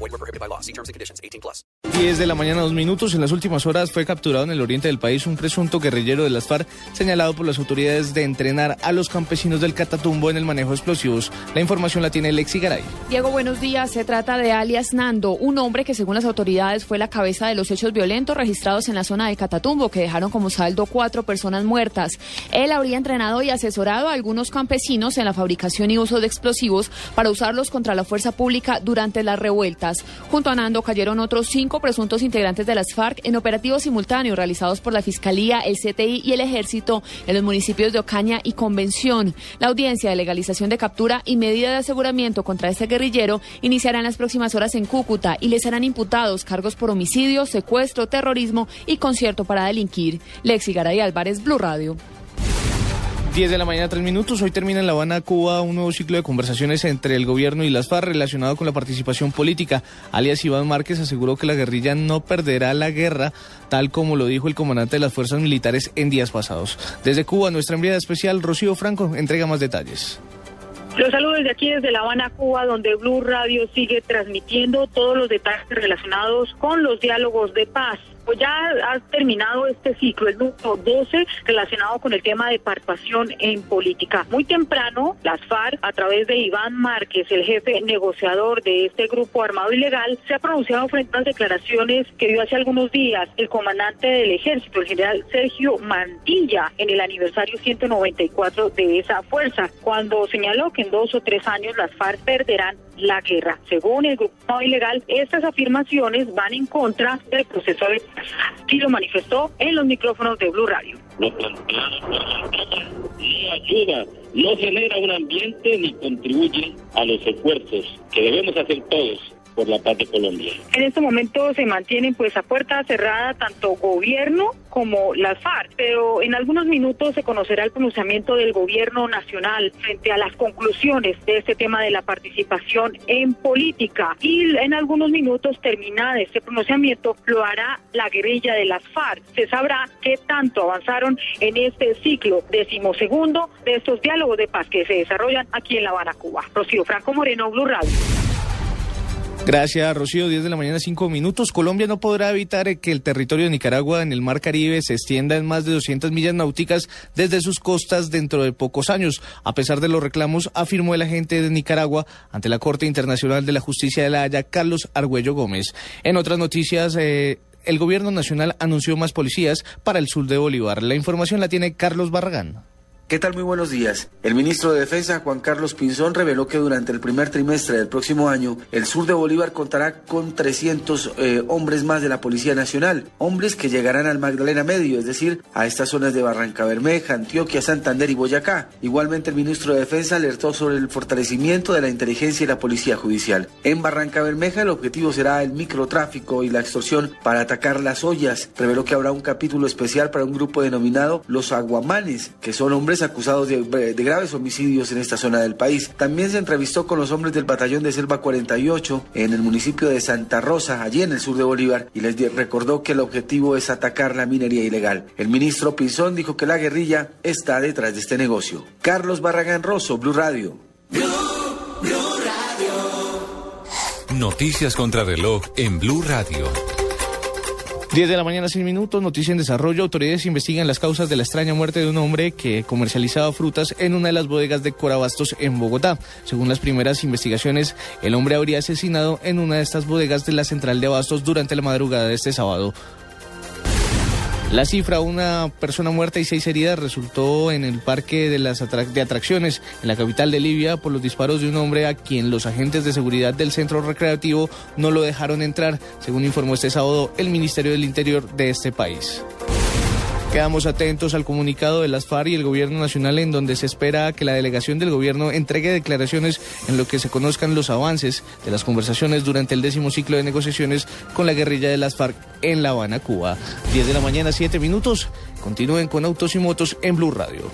Void were prohibited by law. See terms and conditions. 18 plus. 10 de la mañana, dos minutos. En las últimas horas fue capturado en el oriente del país un presunto guerrillero de las FARC señalado por las autoridades de entrenar a los campesinos del Catatumbo en el manejo de explosivos. La información la tiene Lexi Garay. Diego, buenos días. Se trata de alias Nando, un hombre que según las autoridades fue la cabeza de los hechos violentos registrados en la zona de Catatumbo, que dejaron como saldo cuatro personas muertas. Él habría entrenado y asesorado a algunos campesinos en la fabricación y uso de explosivos para usarlos contra la fuerza pública durante las revueltas. Junto a Nando cayeron otros cinco presuntos integrantes de las FARC en operativos simultáneos realizados por la Fiscalía, el CTI y el Ejército en los municipios de Ocaña y Convención. La audiencia de legalización de captura y medida de aseguramiento contra este guerrillero iniciará en las próximas horas en Cúcuta y le serán imputados cargos por homicidio, secuestro, terrorismo y concierto para delinquir. Lexi Garay Álvarez, Blue Radio. 10 de la mañana, 3 minutos. Hoy termina en La Habana, Cuba, un nuevo ciclo de conversaciones entre el gobierno y las FARC relacionado con la participación política. Alias Iván Márquez aseguró que la guerrilla no perderá la guerra, tal como lo dijo el comandante de las fuerzas militares en días pasados. Desde Cuba, nuestra enviada especial, Rocío Franco, entrega más detalles. Los saludos desde aquí, desde La Habana, Cuba, donde Blue Radio sigue transmitiendo todos los detalles relacionados con los diálogos de paz. Pues ya ha terminado este ciclo, el número 12, relacionado con el tema de participación en política. Muy temprano, las FARC, a través de Iván Márquez, el jefe negociador de este grupo armado ilegal, se ha pronunciado frente a las declaraciones que dio hace algunos días el comandante del ejército, el general Sergio Mantilla, en el aniversario 194 de esa fuerza, cuando señaló que en dos o tres años las FARC perderán la guerra. Según el grupo ilegal, estas afirmaciones van en contra del proceso de paz. Así lo manifestó en los micrófonos de Blue Radio. Batalla no ayuda, no genera un ambiente ni contribuye a los esfuerzos que debemos hacer todos por la paz de. En este momento se mantienen pues a puerta cerrada tanto gobierno como las FARC, pero en algunos minutos se conocerá el pronunciamiento del gobierno nacional frente a las conclusiones de este tema de la participación en política y en algunos minutos terminada este pronunciamiento lo hará la guerrilla de las FARC. Se sabrá qué tanto avanzaron en este ciclo decimosegundo de estos diálogos de paz que se desarrollan aquí en La Habana, Cuba. Rocío Franco Moreno, Blue Radio. Gracias, Rocío. 10 de la mañana, 5 minutos. Colombia no podrá evitar que el territorio de Nicaragua en el Mar Caribe se extienda en más de 200 millas náuticas desde sus costas dentro de pocos años. A pesar de los reclamos, afirmó el agente de Nicaragua ante la Corte Internacional de la Justicia de la Haya, Carlos Argüello Gómez. En otras noticias, eh, el gobierno nacional anunció más policías para el sur de Bolívar. La información la tiene Carlos Barragán. ¿Qué tal? Muy buenos días. El ministro de Defensa, Juan Carlos Pinzón, reveló que durante el primer trimestre del próximo año, el sur de Bolívar contará con 300 eh, hombres más de la Policía Nacional, hombres que llegarán al Magdalena Medio, es decir, a estas zonas de Barranca Bermeja, Antioquia, Santander y Boyacá. Igualmente, el ministro de Defensa alertó sobre el fortalecimiento de la inteligencia y la Policía Judicial. En Barranca Bermeja, el objetivo será el microtráfico y la extorsión para atacar las ollas. Reveló que habrá un capítulo especial para un grupo denominado Los Aguamanes, que son hombres acusados de, de, graves homicidios en esta zona del país. También se entrevistó con los hombres del batallón de Selva 48 en el municipio de Santa Rosa, allí en el sur de Bolívar, y les recordó que el objetivo es atacar la minería ilegal. El ministro Pinzón dijo que la guerrilla está detrás de este negocio. Carlos Barragán Rosso, Blue Radio. Blue, Blue Radio. Noticias contra reloj en Blue Radio. 10 de la mañana, 6 minutos, noticia en desarrollo. Autoridades investigan las causas de la extraña muerte de un hombre que comercializaba frutas en una de las bodegas de Corabastos en Bogotá. Según las primeras investigaciones, el hombre habría asesinado en una de estas bodegas de la central de Abastos durante la madrugada de este sábado. La cifra, una persona muerta y seis heridas, resultó en el parque de, las de atracciones en la capital de Libia por los disparos de un hombre a quien los agentes de seguridad del centro recreativo no lo dejaron entrar, según informó este sábado el Ministerio del Interior de este país. Quedamos atentos al comunicado de las FARC y el Gobierno Nacional en donde se espera que la delegación del Gobierno entregue declaraciones en lo que se conozcan los avances de las conversaciones durante el décimo ciclo de negociaciones con la guerrilla de las FARC en La Habana, Cuba. 10 de la mañana, 7 minutos. Continúen con Autos y Motos en Blue Radio.